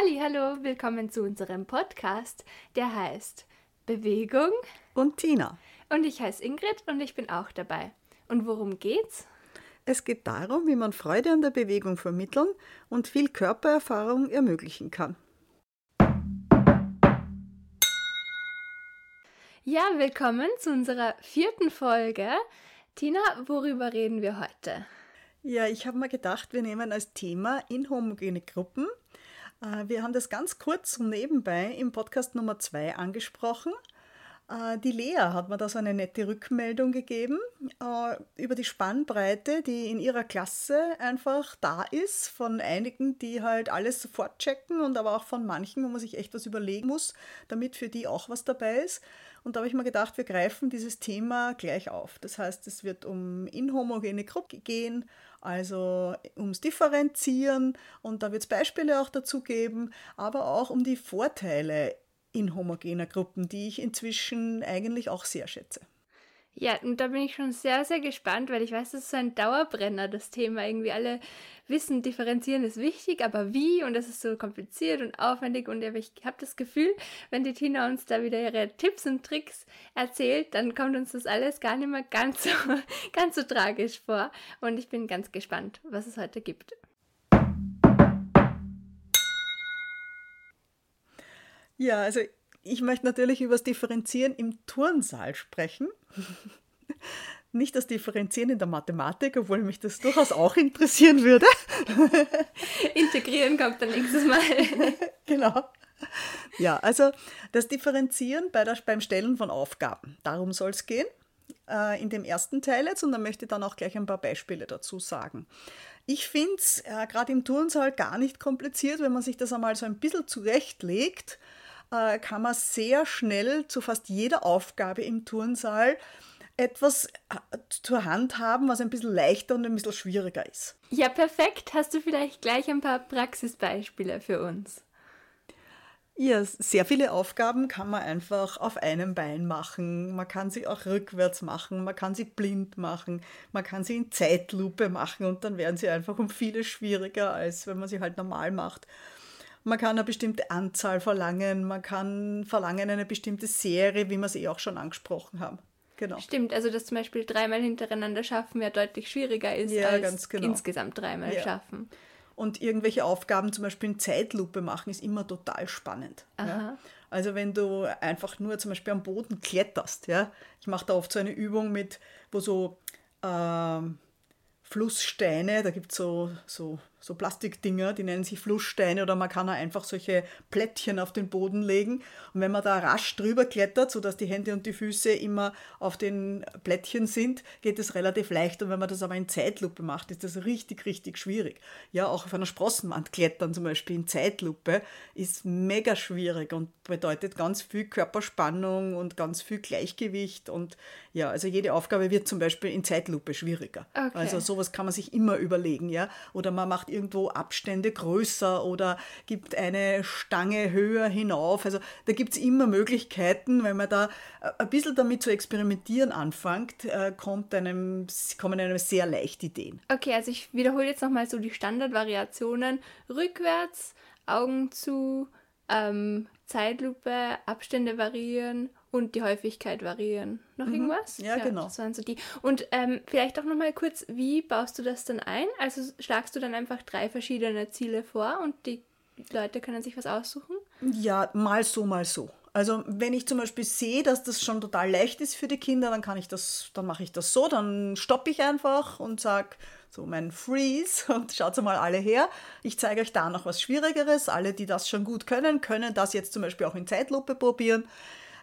Halli, hallo, willkommen zu unserem Podcast, der heißt Bewegung und Tina. Und ich heiße Ingrid und ich bin auch dabei. Und worum geht's? Es geht darum, wie man Freude an der Bewegung vermitteln und viel Körpererfahrung ermöglichen kann. Ja, willkommen zu unserer vierten Folge. Tina, worüber reden wir heute? Ja, ich habe mir gedacht, wir nehmen als Thema inhomogene Gruppen wir haben das ganz kurz nebenbei im Podcast Nummer 2 angesprochen. Äh, die Lea hat mir da so eine nette Rückmeldung gegeben äh, über die Spannbreite, die in ihrer Klasse einfach da ist, von einigen, die halt alles sofort checken und aber auch von manchen, wo man sich echt was überlegen muss, damit für die auch was dabei ist. Und da habe ich mir gedacht, wir greifen dieses Thema gleich auf. Das heißt, es wird um inhomogene Gruppen gehen, also ums Differenzieren und da wird es Beispiele auch dazu geben, aber auch um die Vorteile inhomogener Gruppen, die ich inzwischen eigentlich auch sehr schätze. Ja, und da bin ich schon sehr, sehr gespannt, weil ich weiß, das ist so ein Dauerbrenner, das Thema. Irgendwie alle wissen, differenzieren ist wichtig, aber wie? Und das ist so kompliziert und aufwendig. Und ich habe das Gefühl, wenn die Tina uns da wieder ihre Tipps und Tricks erzählt, dann kommt uns das alles gar nicht mehr ganz so, ganz so tragisch vor. Und ich bin ganz gespannt, was es heute gibt. Ja, also ich möchte natürlich über das Differenzieren im Turnsaal sprechen. Nicht das Differenzieren in der Mathematik, obwohl mich das durchaus auch interessieren würde. Integrieren kommt dann nächstes Mal. genau. Ja, also das Differenzieren bei der, beim Stellen von Aufgaben. Darum soll es gehen äh, in dem ersten Teil jetzt und dann möchte ich dann auch gleich ein paar Beispiele dazu sagen. Ich finde es äh, gerade im Turnsaal gar nicht kompliziert, wenn man sich das einmal so ein bisschen zurechtlegt äh, kann man sehr schnell zu fast jeder Aufgabe im Turnsaal etwas äh, zur Hand haben, was ein bisschen leichter und ein bisschen schwieriger ist. Ja, perfekt. Hast du vielleicht gleich ein paar Praxisbeispiele für uns? Ja, sehr viele Aufgaben kann man einfach auf einem Bein machen. Man kann sie auch rückwärts machen, man kann sie blind machen, man kann sie in Zeitlupe machen und dann werden sie einfach um vieles schwieriger, als wenn man sie halt normal macht. Man kann eine bestimmte Anzahl verlangen, man kann verlangen eine bestimmte Serie, wie wir es eh auch schon angesprochen haben. Genau. Stimmt, also dass zum Beispiel dreimal hintereinander schaffen ja deutlich schwieriger ist ja, als genau. insgesamt dreimal ja. schaffen. Und irgendwelche Aufgaben zum Beispiel in Zeitlupe machen, ist immer total spannend. Ja? Also wenn du einfach nur zum Beispiel am Boden kletterst, ja, ich mache da oft so eine Übung mit, wo so ähm, Flusssteine, da gibt es so, so so Plastikdinger, die nennen sich Flusssteine oder man kann auch einfach solche Plättchen auf den Boden legen und wenn man da rasch drüber klettert, sodass die Hände und die Füße immer auf den Plättchen sind, geht es relativ leicht und wenn man das aber in Zeitlupe macht, ist das richtig, richtig schwierig. Ja, auch auf einer Sprossenwand klettern zum Beispiel in Zeitlupe ist mega schwierig und bedeutet ganz viel Körperspannung und ganz viel Gleichgewicht und ja, also jede Aufgabe wird zum Beispiel in Zeitlupe schwieriger. Okay. Also sowas kann man sich immer überlegen, ja, oder man macht irgendwo Abstände größer oder gibt eine Stange höher hinauf. Also da gibt es immer Möglichkeiten, wenn man da äh, ein bisschen damit zu experimentieren anfängt, äh, kommt einem, kommen einem sehr leicht Ideen. Okay, also ich wiederhole jetzt nochmal so die Standardvariationen. Rückwärts, Augen zu, ähm, Zeitlupe, Abstände variieren und die Häufigkeit variieren. Noch mhm. irgendwas? Ja, ja, genau. Das waren so die. Und ähm, vielleicht auch noch mal kurz, wie baust du das dann ein? Also schlagst du dann einfach drei verschiedene Ziele vor und die Leute können sich was aussuchen? Ja, mal so, mal so. Also wenn ich zum Beispiel sehe, dass das schon total leicht ist für die Kinder, dann kann ich das, dann mache ich das so, dann stoppe ich einfach und sage so mein Freeze und schaut mal alle her. Ich zeige euch da noch was Schwierigeres. Alle, die das schon gut können, können das jetzt zum Beispiel auch in Zeitlupe probieren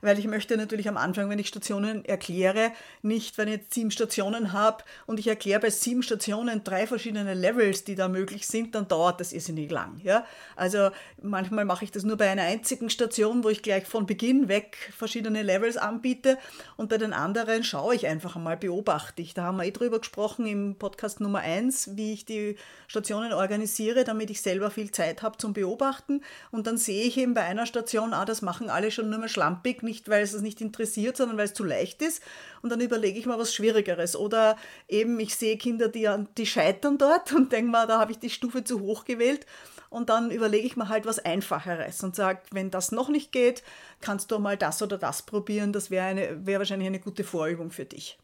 weil ich möchte natürlich am Anfang, wenn ich Stationen erkläre, nicht, wenn ich jetzt sieben Stationen habe und ich erkläre bei sieben Stationen drei verschiedene Levels, die da möglich sind, dann dauert das irrsinnig lang. Ja? Also manchmal mache ich das nur bei einer einzigen Station, wo ich gleich von Beginn weg verschiedene Levels anbiete und bei den anderen schaue ich einfach einmal, beobachte ich. Da haben wir eh drüber gesprochen im Podcast Nummer eins, wie ich die Stationen organisiere, damit ich selber viel Zeit habe zum Beobachten und dann sehe ich eben bei einer Station, ah, das machen alle schon nur mehr schlampig, nicht nicht, weil es es nicht interessiert, sondern weil es zu leicht ist. Und dann überlege ich mal was Schwierigeres. Oder eben, ich sehe Kinder, die, die scheitern dort und denke mal, da habe ich die Stufe zu hoch gewählt. Und dann überlege ich mir halt was Einfacheres und sage, wenn das noch nicht geht, kannst du mal das oder das probieren. Das wäre wär wahrscheinlich eine gute Vorübung für dich.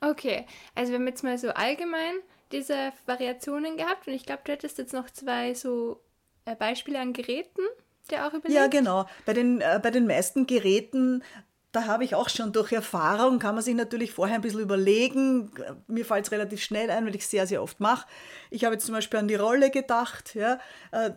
Okay, also wir haben jetzt mal so allgemein diese Variationen gehabt und ich glaube, du hättest jetzt noch zwei so äh, Beispiele an Geräten, der auch überlegt. Ja, genau. Bei den, äh, bei den meisten Geräten da habe ich auch schon durch Erfahrung, kann man sich natürlich vorher ein bisschen überlegen. Mir fällt es relativ schnell ein, weil ich es sehr, sehr oft mache. Ich habe jetzt zum Beispiel an die Rolle gedacht. Ja. Äh,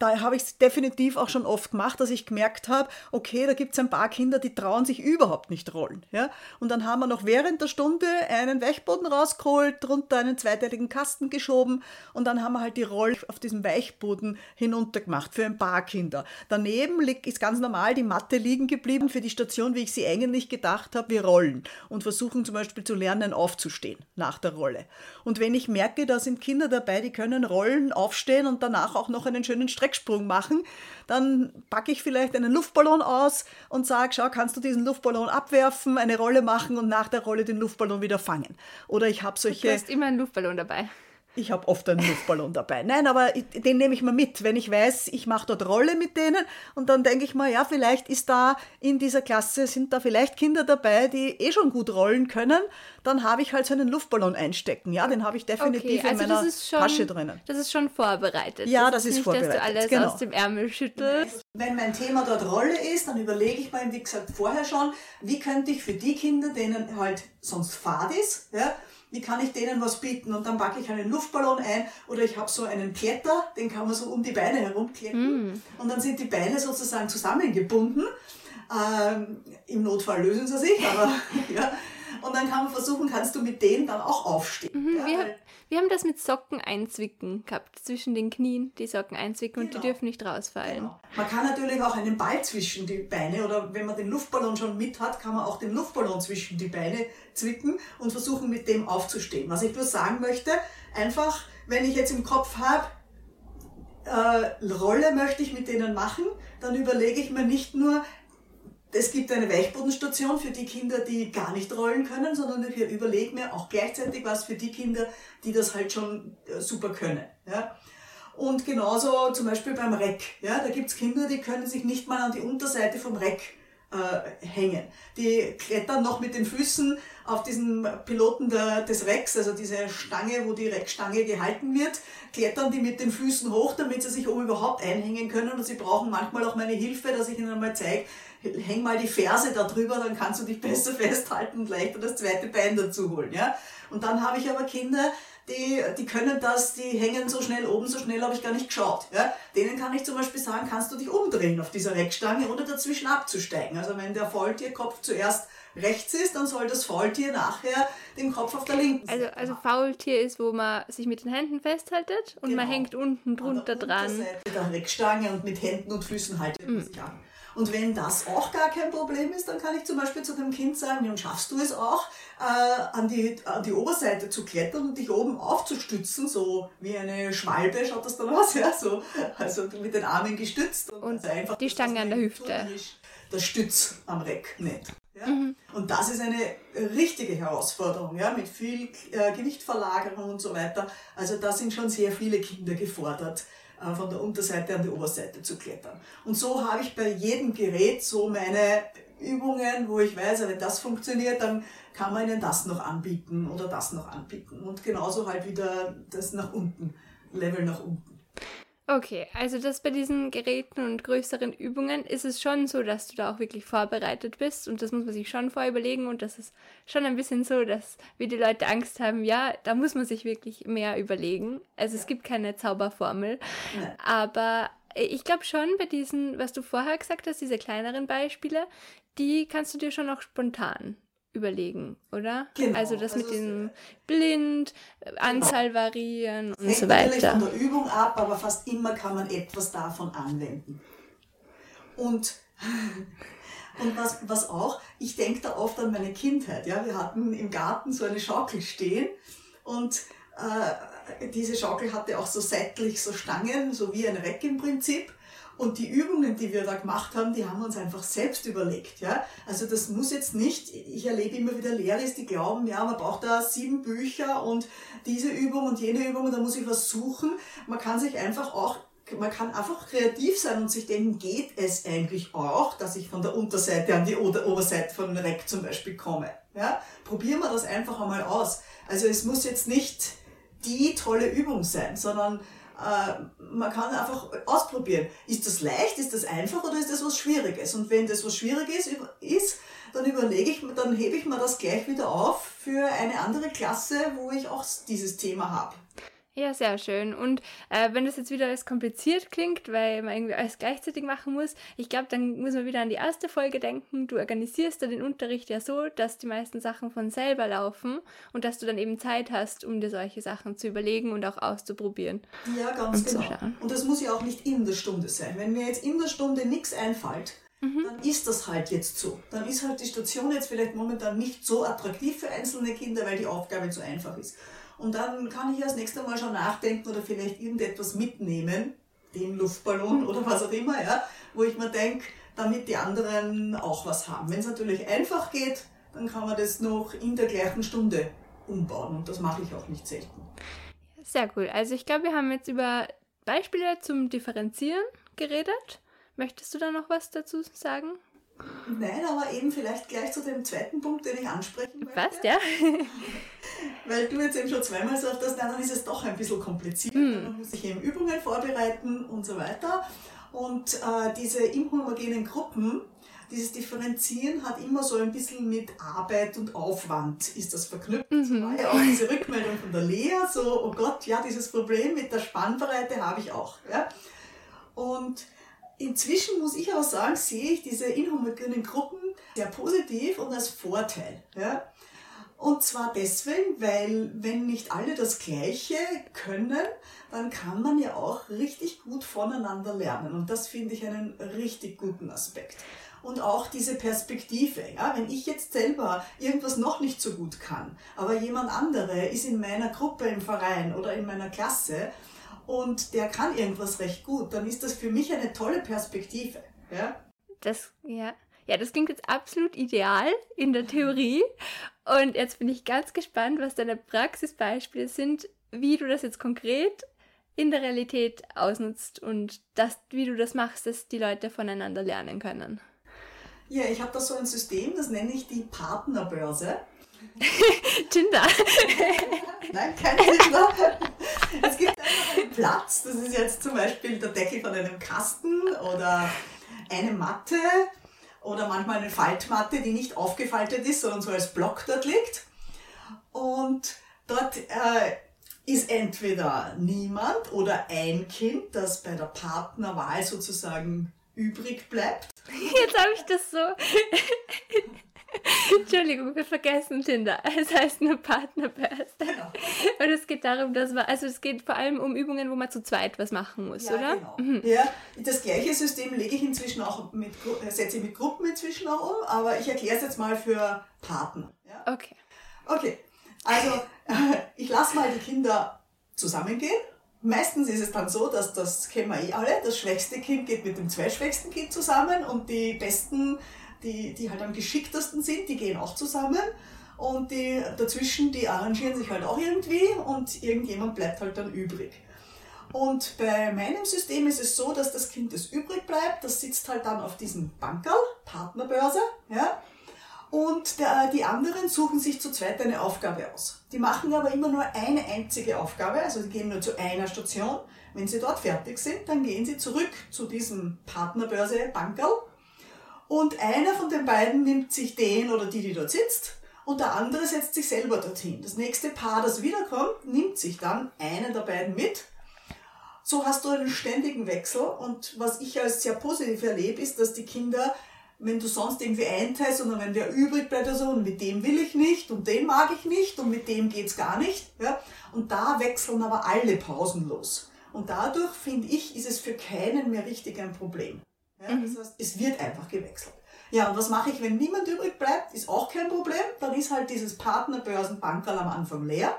da habe ich es definitiv auch schon oft gemacht, dass ich gemerkt habe, okay, da gibt es ein paar Kinder, die trauen sich überhaupt nicht rollen. Ja. Und dann haben wir noch während der Stunde einen Weichboden rausgeholt, drunter einen zweiteiligen Kasten geschoben und dann haben wir halt die Rolle auf diesem Weichboden hinuntergemacht für ein paar Kinder. Daneben ist ganz normal die Matte liegen geblieben für die Station, wie ich sie eigentlich gedacht habe, wir rollen und versuchen zum Beispiel zu lernen, aufzustehen nach der Rolle. Und wenn ich merke, da sind Kinder dabei, die können rollen, aufstehen und danach auch noch einen schönen Strecksprung machen, dann packe ich vielleicht einen Luftballon aus und sage, schau, kannst du diesen Luftballon abwerfen, eine Rolle machen und nach der Rolle den Luftballon wieder fangen. Oder ich habe solche... Du hast immer einen Luftballon dabei. Ich habe oft einen Luftballon dabei. Nein, aber den nehme ich mal mit, wenn ich weiß, ich mache dort Rolle mit denen und dann denke ich mal, ja, vielleicht ist da in dieser Klasse, sind da vielleicht Kinder dabei, die eh schon gut rollen können, dann habe ich halt so einen Luftballon einstecken. Ja, den habe ich definitiv okay, also in meiner schon, Tasche drinnen. Das ist schon vorbereitet. Ja, das, das ist, nicht, vorbereitet. Dass du alles genau. aus dem Ärmel schüttelst. Wenn mein Thema dort Rolle ist, dann überlege ich mir, wie gesagt, vorher schon, wie könnte ich für die Kinder, denen halt sonst Fahrt ist, ja, wie kann ich denen was bieten? Und dann packe ich einen Luftballon ein oder ich habe so einen Kletter, den kann man so um die Beine herumkletten. Mm. Und dann sind die Beine sozusagen zusammengebunden. Ähm, Im Notfall lösen sie sich, aber ja. Und dann kann man versuchen, kannst du mit denen dann auch aufstehen. Mhm, ja, wir, wir, haben das mit Socken einzwicken gehabt, zwischen den Knien, die Socken einzwicken genau. und die genau. dürfen nicht rausfallen. Genau. Man kann natürlich auch einen Ball zwischen die Beine oder wenn man den Luftballon schon mit hat, kann man auch den Luftballon zwischen die Beine zwicken und versuchen, mit dem aufzustehen. Was ich nur sagen möchte, einfach, wenn ich jetzt im Kopf habe, äh, Rolle möchte ich mit denen machen, dann überlege ich mir nicht nur, es gibt eine Weichbodenstation für die Kinder, die gar nicht rollen können, sondern ich überlege mir auch gleichzeitig was für die Kinder, die das halt schon äh, super können. Ja? Und genauso zum Beispiel beim Reck. Ja? Da gibt's Kinder, die können sich nicht mal an die Unterseite vom Reck äh, hängen. Die klettern noch mit den Füßen auf diesen Piloten der, des Recks, also diese Stange, wo die Reckstange gehalten wird, klettern die mit den Füßen hoch, damit sie sich oben überhaupt einhängen können. Und sie brauchen manchmal auch meine Hilfe, dass ich ihnen mal zeige, häng mal die Ferse da drüber, dann kannst du dich besser festhalten und leichter das zweite Bein dazu holen. Ja? Und dann habe ich aber Kinder, die, die können das, die hängen so schnell oben, so schnell habe ich gar nicht geschaut. Ja? Denen kann ich zum Beispiel sagen, kannst du dich umdrehen auf dieser Reckstange, ohne dazwischen abzusteigen. Also wenn der Faultierkopf zuerst rechts ist, dann soll das Faultier nachher den Kopf auf der linken Seite Also, also Faultier ist, wo man sich mit den Händen festhaltet und genau. man hängt unten drunter dran. Der Reckstange und mit Händen und Füßen haltet man mm. sich an. Und wenn das auch gar kein Problem ist, dann kann ich zum Beispiel zu dem Kind sagen, und schaffst du es auch, äh, an, die, an die Oberseite zu klettern und dich oben aufzustützen, so wie eine Schwalbe schaut das dann aus, ja, so, also mit den Armen gestützt. Und, und einfach die Stange an der Hüfte. Der Stütz am Reck nicht. Ja? Mhm. Und das ist eine richtige Herausforderung, ja, mit viel äh, Gewichtverlagerung und so weiter. Also da sind schon sehr viele Kinder gefordert, von der Unterseite an die Oberseite zu klettern. Und so habe ich bei jedem Gerät so meine Übungen, wo ich weiß, wenn das funktioniert, dann kann man ihnen das noch anbieten oder das noch anbieten. Und genauso halt wieder das nach unten, Level nach unten. Okay, also das bei diesen Geräten und größeren Übungen ist es schon so, dass du da auch wirklich vorbereitet bist und das muss man sich schon vorüberlegen und das ist schon ein bisschen so, dass wie die Leute Angst haben, ja, da muss man sich wirklich mehr überlegen. Also ja. es gibt keine Zauberformel, ja. aber ich glaube schon bei diesen, was du vorher gesagt hast, diese kleineren Beispiele, die kannst du dir schon auch spontan überlegen, oder? Genau. Also das also mit dem Blind, genau. Anzahl variieren und so weiter. natürlich von der Übung ab, aber fast immer kann man etwas davon anwenden. Und, und was, was auch, ich denke da oft an meine Kindheit. Ja? Wir hatten im Garten so eine Schaukel stehen und äh, diese Schaukel hatte auch so seitlich so Stangen, so wie ein Reck im Prinzip. Und die Übungen, die wir da gemacht haben, die haben wir uns einfach selbst überlegt. Ja? Also das muss jetzt nicht, ich erlebe immer wieder Lehrer, die glauben, ja, man braucht da sieben Bücher und diese Übung und jene Übung und da muss ich was suchen. Man kann sich einfach auch man kann einfach kreativ sein und sich denken, geht es eigentlich auch, dass ich von der Unterseite an die Oberseite von Reck zum Beispiel komme. Ja? Probieren wir das einfach einmal aus. Also es muss jetzt nicht die tolle Übung sein, sondern man kann einfach ausprobieren. Ist das leicht, ist das einfach oder ist das was Schwieriges? Und wenn das was Schwieriges ist, dann überlege ich, dann hebe ich mir das gleich wieder auf für eine andere Klasse, wo ich auch dieses Thema habe. Ja, sehr schön. Und äh, wenn das jetzt wieder alles kompliziert klingt, weil man irgendwie alles gleichzeitig machen muss, ich glaube, dann muss man wieder an die erste Folge denken. Du organisierst da den Unterricht ja so, dass die meisten Sachen von selber laufen und dass du dann eben Zeit hast, um dir solche Sachen zu überlegen und auch auszuprobieren. Ja, ganz und genau. Und das muss ja auch nicht in der Stunde sein. Wenn mir jetzt in der Stunde nichts einfällt, mhm. dann ist das halt jetzt so. Dann ist halt die Station jetzt vielleicht momentan nicht so attraktiv für einzelne Kinder, weil die Aufgabe zu einfach ist. Und dann kann ich das nächste Mal schon nachdenken oder vielleicht irgendetwas mitnehmen, den Luftballon oder was auch immer, ja, wo ich mir denke, damit die anderen auch was haben. Wenn es natürlich einfach geht, dann kann man das noch in der gleichen Stunde umbauen und das mache ich auch nicht selten. Sehr cool. Also ich glaube, wir haben jetzt über Beispiele zum Differenzieren geredet. Möchtest du da noch was dazu sagen? Nein, aber eben vielleicht gleich zu dem zweiten Punkt, den ich ansprechen möchte. Passt, ja. Weil du jetzt eben schon zweimal sagst, dass dann ist es doch ein bisschen kompliziert. Mm. Man muss sich eben Übungen vorbereiten und so weiter. Und äh, diese inhomogenen Gruppen, dieses Differenzieren hat immer so ein bisschen mit Arbeit und Aufwand ist das verknüpft. Mhm. war ja auch diese Rückmeldung von der Lea, so, oh Gott, ja, dieses Problem mit der Spannbreite habe ich auch. Ja? Und Inzwischen muss ich aber sagen, sehe ich diese inhomogenen Gruppen sehr positiv und als Vorteil. Ja? Und zwar deswegen, weil wenn nicht alle das Gleiche können, dann kann man ja auch richtig gut voneinander lernen. Und das finde ich einen richtig guten Aspekt. Und auch diese Perspektive. Ja? Wenn ich jetzt selber irgendwas noch nicht so gut kann, aber jemand andere ist in meiner Gruppe im Verein oder in meiner Klasse, und der kann irgendwas recht gut, dann ist das für mich eine tolle Perspektive. Ja? Das, ja. Ja, das klingt jetzt absolut ideal in der Theorie. Und jetzt bin ich ganz gespannt, was deine Praxisbeispiele sind, wie du das jetzt konkret in der Realität ausnutzt und das, wie du das machst, dass die Leute voneinander lernen können. Ja, ich habe da so ein System, das nenne ich die Partnerbörse. Tinder. Nein, kein Tinder. Es gibt einfach einen Platz, das ist jetzt zum Beispiel der Deckel von einem Kasten oder eine Matte oder manchmal eine Faltmatte, die nicht aufgefaltet ist, sondern so als Block dort liegt. Und dort äh, ist entweder niemand oder ein Kind, das bei der Partnerwahl sozusagen übrig bleibt. Jetzt habe ich das so Entschuldigung, wir vergessen Tinder. Es heißt nur Partnerbörse. Genau. Und es geht darum, dass man, also es geht vor allem um Übungen, wo man zu zweit was machen muss, ja, oder? Genau. Mhm. Ja, das gleiche System lege ich inzwischen auch mit, äh, setze ich mit Gruppen inzwischen auch um, aber ich erkläre es jetzt mal für Partner. Ja? Okay. Okay, also ich lasse mal die Kinder zusammengehen. Meistens ist es dann so, dass das kennen wir eh alle, das schwächste Kind geht mit dem zweitschwächsten Kind zusammen und die besten die, die halt am geschicktesten sind, die gehen auch zusammen. Und die dazwischen, die arrangieren sich halt auch irgendwie und irgendjemand bleibt halt dann übrig. Und bei meinem System ist es so, dass das Kind, das übrig bleibt, das sitzt halt dann auf diesem Bankerl, Partnerbörse, ja. Und der, die anderen suchen sich zu zweit eine Aufgabe aus. Die machen aber immer nur eine einzige Aufgabe, also die gehen nur zu einer Station. Wenn sie dort fertig sind, dann gehen sie zurück zu diesem Partnerbörse Bankerl und einer von den beiden nimmt sich den oder die, die dort sitzt, und der andere setzt sich selber dorthin. Das nächste Paar, das wiederkommt, nimmt sich dann einen der beiden mit. So hast du einen ständigen Wechsel und was ich als sehr positiv erlebe, ist, dass die Kinder, wenn du sonst irgendwie einteilst und wenn der übrig bleibt oder so, und mit dem will ich nicht und den mag ich nicht und mit dem geht's gar nicht, ja, und da wechseln aber alle pausenlos. Und dadurch, finde ich, ist es für keinen mehr richtig ein Problem. Ja, mhm. Das heißt, es wird einfach gewechselt. Ja, und was mache ich, wenn niemand übrig bleibt? Ist auch kein Problem. Dann ist halt dieses Partnerbörsenbankerl am Anfang leer.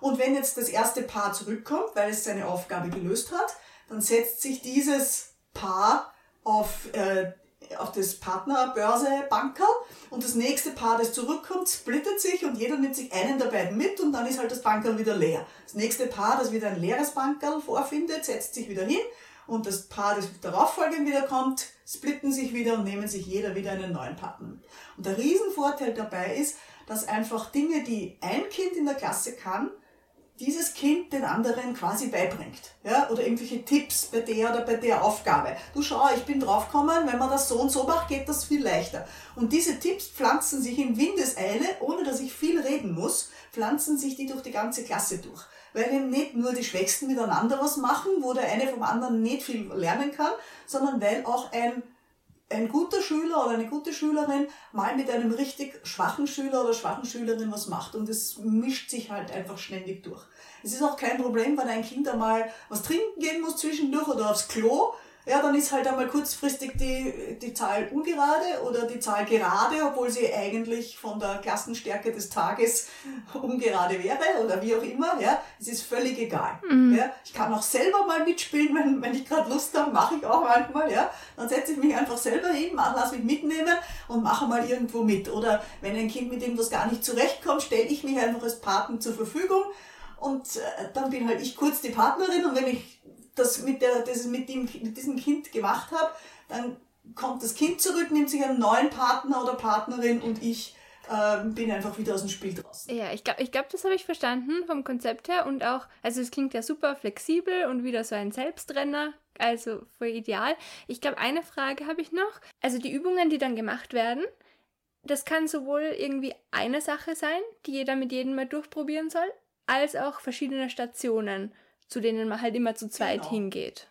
Und wenn jetzt das erste Paar zurückkommt, weil es seine Aufgabe gelöst hat, dann setzt sich dieses Paar auf, äh, auf das Partnerbörse Bankerl und das nächste Paar, das zurückkommt, splittet sich und jeder nimmt sich einen der beiden mit und dann ist halt das Bankerl wieder leer. Das nächste Paar, das wieder ein leeres Bankerl vorfindet, setzt sich wieder hin und das Paar, das darauf folgend wieder kommt, splitten sich wieder und nehmen sich jeder wieder einen neuen Partner. Und der Riesenvorteil dabei ist, dass einfach Dinge, die ein Kind in der Klasse kann, dieses Kind den anderen quasi beibringt. Ja? Oder irgendwelche Tipps bei der oder bei der Aufgabe. Du schau, ich bin draufgekommen, wenn man das so und so macht, geht das viel leichter. Und diese Tipps pflanzen sich in Windeseile, ohne dass ich viel reden muss, pflanzen sich die durch die ganze Klasse durch. Weil eben nicht nur die Schwächsten miteinander was machen, wo der eine vom anderen nicht viel lernen kann, sondern weil auch ein ein guter Schüler oder eine gute Schülerin mal mit einem richtig schwachen Schüler oder schwachen Schülerin was macht und es mischt sich halt einfach ständig durch. Es ist auch kein Problem, wenn ein Kind einmal was trinken gehen muss zwischendurch oder aufs Klo ja, dann ist halt einmal kurzfristig die, die Zahl ungerade oder die Zahl gerade, obwohl sie eigentlich von der Klassenstärke des Tages ungerade wäre oder wie auch immer. Ja, es ist völlig egal. Mhm. Ja, ich kann auch selber mal mitspielen, wenn, wenn ich gerade Lust habe, mache ich auch manchmal. Ja, dann setze ich mich einfach selber hin, mach, lass mich mitnehmen und mache mal irgendwo mit. Oder wenn ein Kind mit irgendwas gar nicht zurechtkommt, stelle ich mich einfach als Paten zur Verfügung und äh, dann bin halt ich kurz die Partnerin und wenn ich das mit, der, das mit, dem, mit diesem Kind gemacht habe, dann kommt das Kind zurück, nimmt sich einen neuen Partner oder Partnerin und ich äh, bin einfach wieder aus dem Spiel draußen. Ja, ich glaube, ich glaub, das habe ich verstanden vom Konzept her und auch, also es klingt ja super flexibel und wieder so ein Selbstrenner, also voll ideal. Ich glaube, eine Frage habe ich noch. Also die Übungen, die dann gemacht werden, das kann sowohl irgendwie eine Sache sein, die jeder mit jedem mal durchprobieren soll, als auch verschiedene Stationen zu denen man halt immer zu zweit genau. hingeht.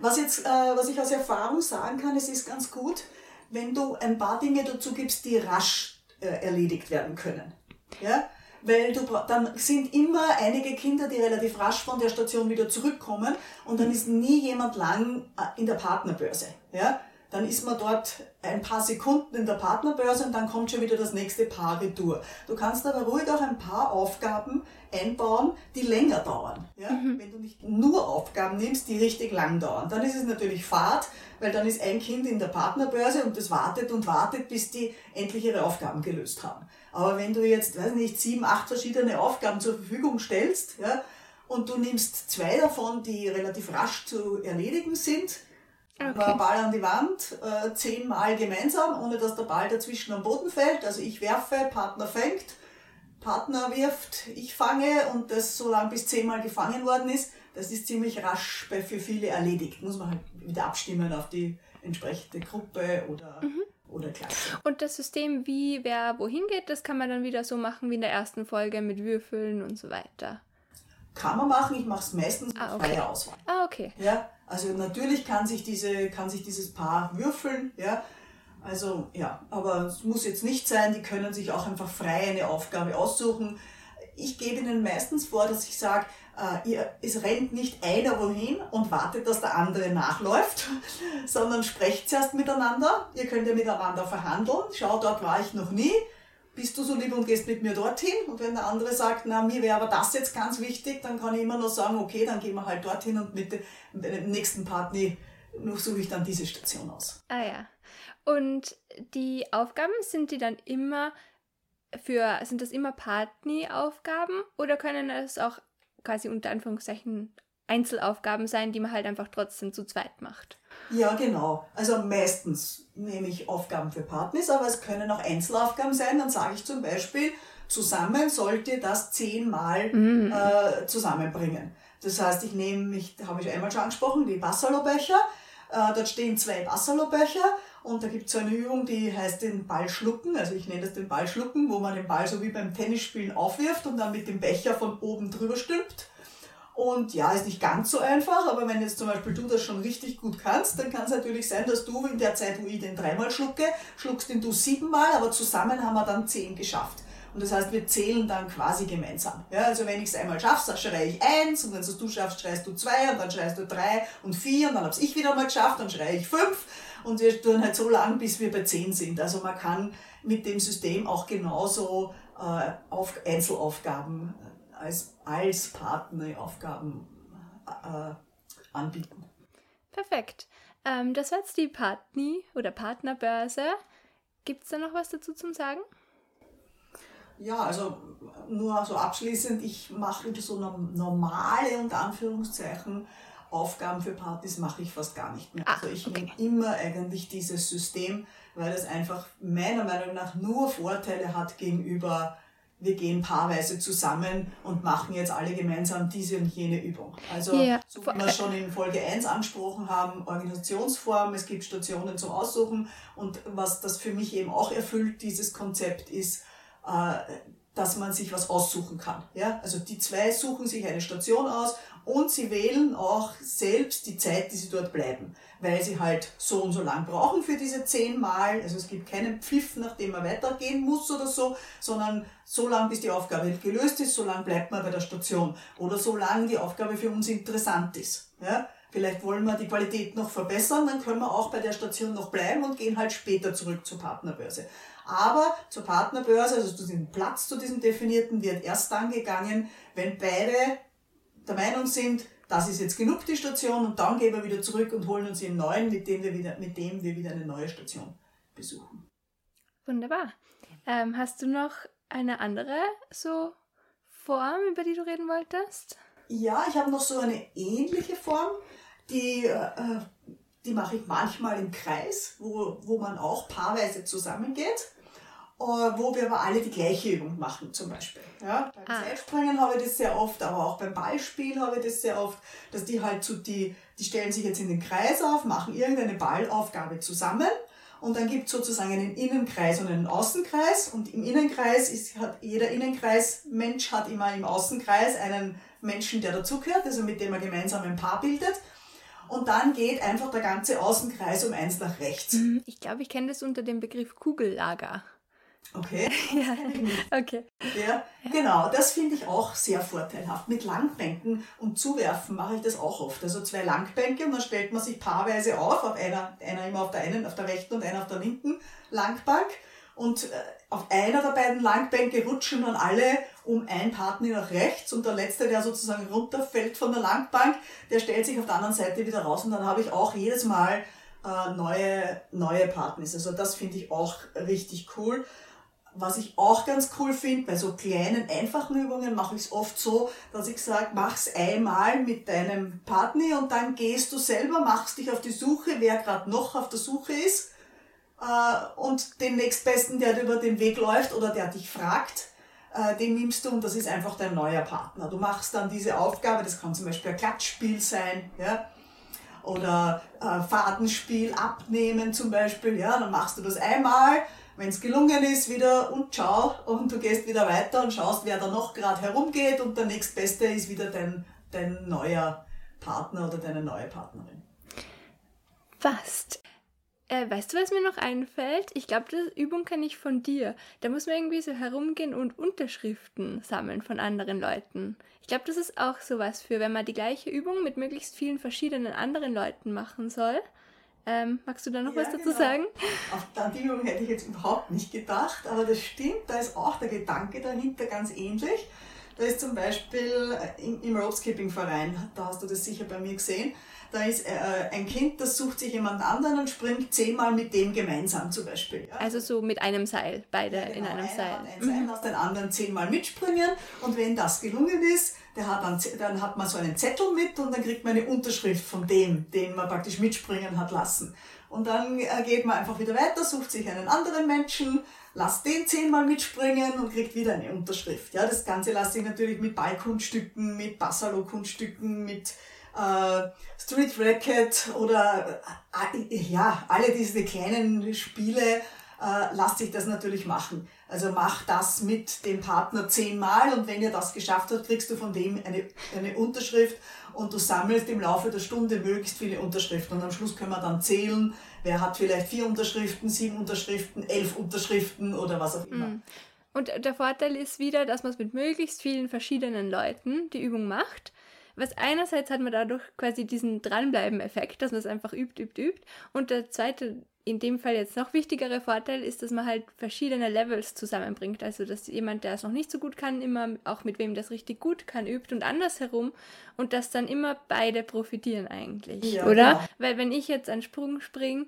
Was, jetzt, äh, was ich aus Erfahrung sagen kann, es ist ganz gut, wenn du ein paar Dinge dazu gibst, die rasch äh, erledigt werden können. Ja? Weil du, dann sind immer einige Kinder, die relativ rasch von der Station wieder zurückkommen und dann ist nie jemand lang äh, in der Partnerbörse. Ja? Dann ist man dort ein paar Sekunden in der Partnerbörse und dann kommt schon wieder das nächste Paar retour. Du kannst aber ruhig auch ein paar Aufgaben einbauen, die länger dauern. Ja? Mhm. Wenn du nicht nur Aufgaben nimmst, die richtig lang dauern, dann ist es natürlich Fahrt, weil dann ist ein Kind in der Partnerbörse und das wartet und wartet, bis die endlich ihre Aufgaben gelöst haben. Aber wenn du jetzt, weiß nicht, sieben, acht verschiedene Aufgaben zur Verfügung stellst, ja, und du nimmst zwei davon, die relativ rasch zu erledigen sind, Okay. Ball an die Wand, äh, zehnmal gemeinsam, ohne dass der Ball dazwischen am Boden fällt. Also ich werfe, Partner fängt, Partner wirft, ich fange und das so lange bis zehnmal gefangen worden ist. Das ist ziemlich rasch bei, für viele erledigt. Muss man halt wieder abstimmen auf die entsprechende Gruppe oder, mhm. oder Klasse. Und das System, wie wer wohin geht, das kann man dann wieder so machen wie in der ersten Folge mit Würfeln und so weiter. Kann man machen, ich mache es meistens mit ah, okay. freier Auswahl. Ah, okay. Ja, also natürlich kann sich, diese, kann sich dieses Paar würfeln, ja. Also ja, aber es muss jetzt nicht sein, die können sich auch einfach frei eine Aufgabe aussuchen. Ich gebe ihnen meistens vor, dass ich sage, äh, ihr, es rennt nicht einer wohin und wartet, dass der andere nachläuft, sondern sprecht zuerst miteinander. Ihr könnt ja miteinander verhandeln. Schau, dort war ich noch nie bist du so lieb und gehst mit mir dorthin? Und wenn der andere sagt, na, mir wäre aber das jetzt ganz wichtig, dann kann ich immer noch sagen, okay, dann gehen wir halt dorthin und mit dem nächsten Partner suche ich dann diese Station aus. Ah ja. Und die Aufgaben, sind die dann immer für, sind das immer Partny-Aufgaben oder können es auch quasi unter Anführungszeichen Einzelaufgaben sein, die man halt einfach trotzdem zu zweit macht? Ja, genau. Also meistens nehme ich Aufgaben für Partners, aber es können auch Einzelaufgaben sein. Dann sage ich zum Beispiel, zusammen sollt ihr das zehnmal mhm. äh, zusammenbringen. Das heißt, ich nehme, ich habe ich einmal schon angesprochen, die Wasserlobecher. Äh, dort stehen zwei Wasserlobecher und da gibt es so eine Übung, die heißt den Ball schlucken. Also ich nenne das den Ball schlucken, wo man den Ball so wie beim Tennisspielen aufwirft und dann mit dem Becher von oben drüber stülpt. Und ja, ist nicht ganz so einfach, aber wenn jetzt zum Beispiel du das schon richtig gut kannst, dann kann es natürlich sein, dass du in der Zeit, wo ich den dreimal schlucke, schluckst den du siebenmal, aber zusammen haben wir dann zehn geschafft. Und das heißt, wir zählen dann quasi gemeinsam. Ja, also wenn ich es einmal schaffe, dann schreie ich eins und wenn es du schaffst, schreist du zwei und dann schreist du drei und vier und dann hab's ich wieder mal geschafft, dann schreie ich fünf und wir tun halt so lang, bis wir bei zehn sind. Also man kann mit dem System auch genauso äh, auf Einzelaufgaben als, als Partner Aufgaben äh, anbieten. Perfekt. Ähm, das war jetzt die Partni- oder Partnerbörse. Gibt es da noch was dazu zum Sagen? Ja, also nur so abschließend, ich mache so normale, unter Anführungszeichen, Aufgaben für Partys mache ich fast gar nicht mehr. Ah, also ich okay. nehme immer eigentlich dieses System, weil es einfach meiner Meinung nach nur Vorteile hat gegenüber wir gehen paarweise zusammen und machen jetzt alle gemeinsam diese und jene Übung. Also, ja. so wie wir schon in Folge 1 angesprochen haben, Organisationsform, es gibt Stationen zum Aussuchen und was das für mich eben auch erfüllt, dieses Konzept ist, äh, dass man sich was aussuchen kann. Ja? Also die zwei suchen sich eine Station aus und sie wählen auch selbst die Zeit, die sie dort bleiben, weil sie halt so und so lang brauchen für diese zehn Mal. Also es gibt keinen Pfiff, nachdem man weitergehen muss oder so, sondern so lange, bis die Aufgabe gelöst ist, so lange bleibt man bei der Station. Oder so lange die Aufgabe für uns interessant ist. Ja? Vielleicht wollen wir die Qualität noch verbessern, dann können wir auch bei der Station noch bleiben und gehen halt später zurück zur Partnerbörse. Aber zur Partnerbörse, also zu diesem Platz, zu diesem definierten, wird erst dann gegangen, wenn beide der Meinung sind, das ist jetzt genug die Station und dann gehen wir wieder zurück und holen uns einen neuen, mit dem wir wieder, mit dem wir wieder eine neue Station besuchen. Wunderbar. Ähm, hast du noch eine andere so Form, über die du reden wolltest? Ja, ich habe noch so eine ähnliche Form, die, äh, die mache ich manchmal im Kreis, wo, wo man auch paarweise zusammengeht. Äh, wo wir aber alle die gleiche Übung machen zum Beispiel. Ja, beim ah. Seilspringen habe ich das sehr oft, aber auch beim Ballspiel habe ich das sehr oft, dass die halt so die, die stellen sich jetzt in den Kreis auf, machen irgendeine Ballaufgabe zusammen und dann gibt es sozusagen einen Innenkreis und einen Außenkreis und im Innenkreis ist, hat jeder Innenkreis, Mensch hat immer im Außenkreis einen Menschen, der dazugehört, also mit dem er gemeinsam ein Paar bildet und dann geht einfach der ganze Außenkreis um eins nach rechts. Mhm. Ich glaube, ich kenne das unter dem Begriff Kugellager. Okay. ja, okay. Ja, genau, das finde ich auch sehr vorteilhaft. Mit Langbänken und Zuwerfen mache ich das auch oft. Also zwei Langbänke und dann stellt man sich paarweise auf, auf einer, einer immer auf der einen, auf der rechten und einer auf der linken Langbank. Und äh, auf einer der beiden Langbänke rutschen dann alle um ein Partner nach rechts und der letzte, der sozusagen runterfällt von der Langbank, der stellt sich auf der anderen Seite wieder raus und dann habe ich auch jedes Mal äh, neue, neue Partners. Also das finde ich auch richtig cool. Was ich auch ganz cool finde, bei so kleinen, einfachen Übungen mache ich es oft so, dass ich sage, mach's einmal mit deinem Partner und dann gehst du selber, machst dich auf die Suche, wer gerade noch auf der Suche ist äh, und den nächstbesten, der über den Weg läuft oder der dich fragt, äh, den nimmst du und das ist einfach dein neuer Partner. Du machst dann diese Aufgabe, das kann zum Beispiel ein Klatschspiel sein, ja, oder äh, Fadenspiel abnehmen zum Beispiel, ja, dann machst du das einmal wenn es gelungen ist, wieder und ciao und du gehst wieder weiter und schaust, wer da noch gerade herumgeht und der nächstbeste ist wieder dein, dein neuer Partner oder deine neue Partnerin. Fast. Äh, weißt du, was mir noch einfällt? Ich glaube, die Übung kenne ich von dir. Da muss man irgendwie so herumgehen und Unterschriften sammeln von anderen Leuten. Ich glaube, das ist auch sowas für, wenn man die gleiche Übung mit möglichst vielen verschiedenen anderen Leuten machen soll. Ähm, magst du da noch ja, was dazu genau. sagen? Auf die Übung hätte ich jetzt überhaupt nicht gedacht, aber das stimmt, da ist auch der Gedanke dahinter ganz ähnlich. Da ist zum Beispiel äh, im, Rope-Skipping-Verein, da hast du das sicher bei mir gesehen, da ist äh, ein Kind, das sucht sich jemand anderen und springt zehnmal mit dem gemeinsam zum Beispiel. Ja? Also so mit einem Seil, beide ja, genau. in einem Einer Seil. Hat ein Seil, mhm. den anderen zehnmal mitspringen und wenn das gelungen ist, der hat dann, dann hat man so einen Zettel mit und dann kriegt man eine Unterschrift von dem, den man praktisch mitspringen hat lassen. Und dann äh, geht man einfach wieder weiter, sucht sich einen anderen Menschen, lasst den zehnmal mitspringen und kriegt wieder eine Unterschrift. Ja, das Ganze lasse ich natürlich mit Ballkunststücken, mit Bassalo-Kunststücken, mit äh, Street Racket oder äh, ja, alle diese kleinen Spiele äh, lasst sich das natürlich machen. Also mach das mit dem Partner zehnmal und wenn ihr das geschafft habt, kriegst du von dem eine, eine Unterschrift und du sammelst im Laufe der Stunde möglichst viele Unterschriften und am Schluss können wir dann zählen, wer hat vielleicht vier Unterschriften, sieben Unterschriften, elf Unterschriften oder was auch immer. Mhm. Und der Vorteil ist wieder, dass man es mit möglichst vielen verschiedenen Leuten die Übung macht was einerseits hat man dadurch quasi diesen Dranbleiben-Effekt, dass man es einfach übt, übt, übt. Und der zweite, in dem Fall jetzt noch wichtigere Vorteil ist, dass man halt verschiedene Levels zusammenbringt. Also, dass jemand, der es noch nicht so gut kann, immer auch mit wem das richtig gut kann, übt und andersherum. Und dass dann immer beide profitieren eigentlich, ja, oder? Genau. Weil wenn ich jetzt einen Sprung springe,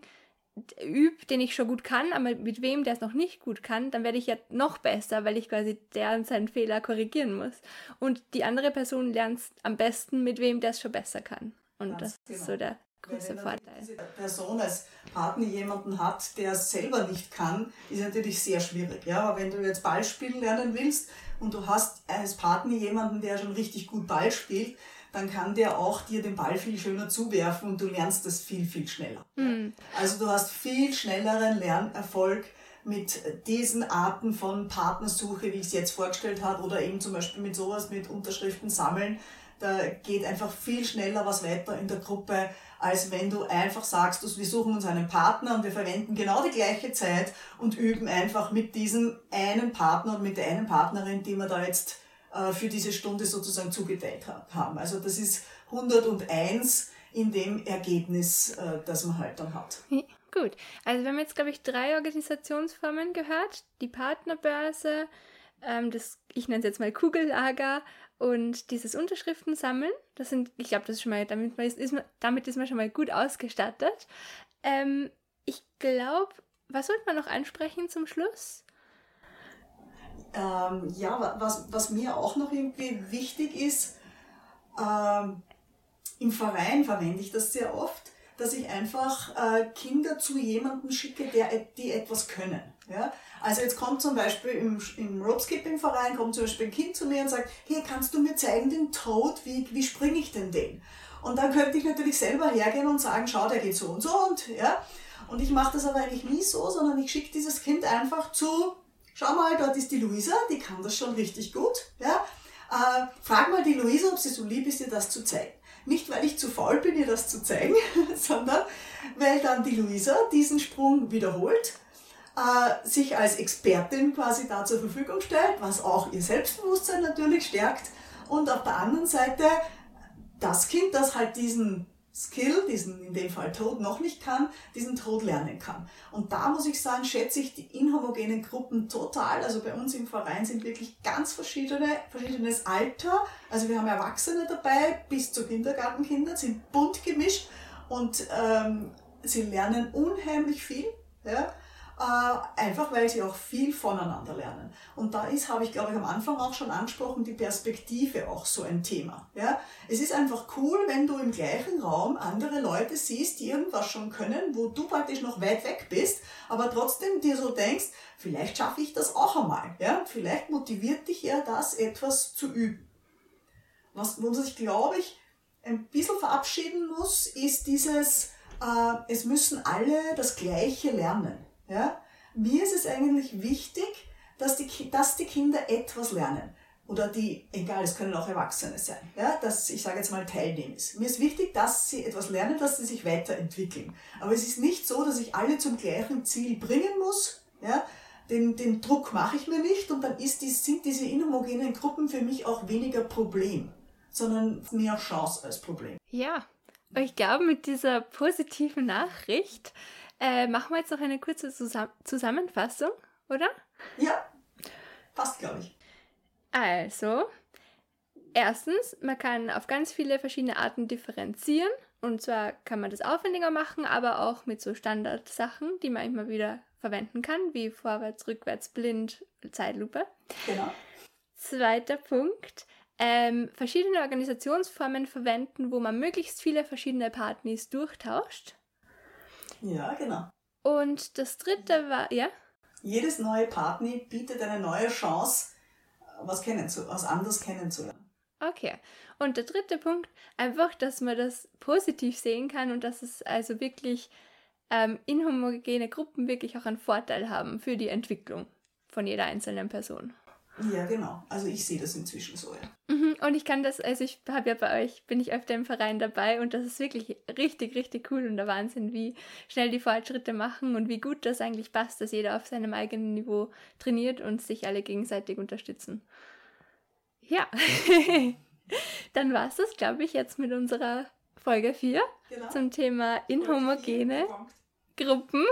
übe, den ich schon gut kann, aber mit wem, der es noch nicht gut kann, dann werde ich ja noch besser, weil ich quasi deren seinen Fehler korrigieren muss. Und die andere Person lernt am besten, mit wem der es schon besser kann. Und Ganz das genau. ist so der große wenn Vorteil. Diese Person als Partner jemanden hat, der es selber nicht kann, ist natürlich sehr schwierig. Ja? Aber wenn du jetzt Ball spielen lernen willst und du hast als Partner jemanden, der schon richtig gut Ball spielt, dann kann der auch dir den Ball viel schöner zuwerfen und du lernst das viel, viel schneller. Mhm. Also du hast viel schnelleren Lernerfolg mit diesen Arten von Partnersuche, wie ich es jetzt vorgestellt habe, oder eben zum Beispiel mit sowas, mit Unterschriften sammeln. Da geht einfach viel schneller was weiter in der Gruppe, als wenn du einfach sagst, wir suchen uns einen Partner und wir verwenden genau die gleiche Zeit und üben einfach mit diesem einen Partner und mit der einen Partnerin, die wir da jetzt äh, für diese Stunde sozusagen zugeteilt haben. Also das ist 101 in dem Ergebnis, äh, das man halt dann hat. Gut, also wir haben jetzt, glaube ich, drei Organisationsformen gehört. Die Partnerbörse, ähm, das, ich nenne es jetzt mal Kugellager und dieses Unterschriften sammeln. Das sind, ich glaube, das ist schon mal, damit, ist, man, damit ist man schon mal gut ausgestattet. Ähm, ich glaube, was sollte man noch ansprechen zum Schluss? Ähm, ja, was, was mir auch noch irgendwie wichtig ist, ähm, im Verein verwende ich das sehr oft, dass ich einfach äh, Kinder zu jemandem schicke, der, die etwas können. Ja? Also jetzt kommt zum Beispiel im, im Ropeskipping-Verein, kommt zum Beispiel ein Kind zu mir und sagt, hier kannst du mir zeigen den Tod, wie, wie springe ich denn den? Und dann könnte ich natürlich selber hergehen und sagen, schau, der geht so und so und ja. Und ich mache das aber eigentlich nie so, sondern ich schicke dieses Kind einfach zu schau mal, dort ist die Luisa, die kann das schon richtig gut. Ja? Äh, frag mal die Luisa, ob sie so lieb ist, dir das zu zeigen. Nicht, weil ich zu faul bin, ihr das zu zeigen, sondern weil dann die Luisa diesen Sprung wiederholt, äh, sich als Expertin quasi da zur Verfügung stellt, was auch ihr Selbstbewusstsein natürlich stärkt. Und auf der anderen Seite das Kind, das halt diesen Skill, diesen in dem Fall Tod noch nicht kann, diesen Tod lernen kann. Und da muss ich sagen, schätze ich die inhomogenen Gruppen total. Also bei uns im Verein sind wirklich ganz verschiedene, verschiedenes Alter. Also wir haben Erwachsene dabei bis zu Kindergartenkindern, sind bunt gemischt und ähm, sie lernen unheimlich viel. Ja? Äh, einfach weil sie auch viel voneinander lernen. Und da ist, habe ich glaube ich am Anfang auch schon angesprochen, die Perspektive auch so ein Thema. Ja? Es ist einfach cool, wenn du im gleichen Raum andere Leute siehst, die irgendwas schon können, wo du praktisch noch weit weg bist, aber trotzdem dir so denkst, vielleicht schaffe ich das auch einmal. Ja? Vielleicht motiviert dich ja das, etwas zu üben. Was, wo sich, glaube ich, ein bisschen verabschieden muss, ist dieses, äh, es müssen alle das Gleiche lernen. Ja? Mir ist es eigentlich wichtig, dass die, dass die Kinder etwas lernen. Oder die, egal, es können auch Erwachsene sein, ja, dass ich sage jetzt mal teilnehmen ist. Mir ist wichtig, dass sie etwas lernen, dass sie sich weiterentwickeln. Aber es ist nicht so, dass ich alle zum gleichen Ziel bringen muss. Ja? Den, den Druck mache ich mir nicht und dann ist die, sind diese inhomogenen Gruppen für mich auch weniger Problem, sondern mehr Chance als Problem. Ja, ich glaube, mit dieser positiven Nachricht äh, machen wir jetzt noch eine kurze Zusam Zusammenfassung, oder? Ja, passt, glaube ich. Also, erstens, man kann auf ganz viele verschiedene Arten differenzieren. Und zwar kann man das aufwendiger machen, aber auch mit so Standardsachen, die man immer wieder verwenden kann, wie vorwärts, rückwärts, blind, Zeitlupe. Genau. Zweiter Punkt. Ähm, verschiedene Organisationsformen verwenden, wo man möglichst viele verschiedene Partners durchtauscht. Ja, genau. Und das dritte war, ja? Jedes neue Partner bietet eine neue Chance, was, kennenzu was anderes kennenzulernen. Okay. Und der dritte Punkt, einfach, dass man das positiv sehen kann und dass es also wirklich ähm, inhomogene Gruppen wirklich auch einen Vorteil haben für die Entwicklung von jeder einzelnen Person. Ja, genau. Also ich sehe das inzwischen so, ja. Mhm, und ich kann das, also ich habe ja bei euch, bin ich öfter im Verein dabei und das ist wirklich richtig, richtig cool und der Wahnsinn, wie schnell die Fortschritte machen und wie gut das eigentlich passt, dass jeder auf seinem eigenen Niveau trainiert und sich alle gegenseitig unterstützen. Ja. Dann war es das, glaube ich, jetzt mit unserer Folge 4 genau. zum Thema inhomogene Gruppen.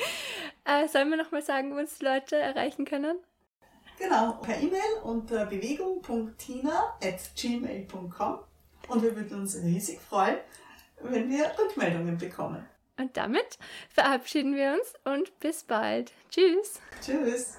äh, sollen wir nochmal sagen, wo uns die Leute erreichen können? Genau, per E-Mail unter bewegung.tina.gmail.com und wir würden uns riesig freuen, wenn wir Rückmeldungen bekommen. Und damit verabschieden wir uns und bis bald. Tschüss. Tschüss.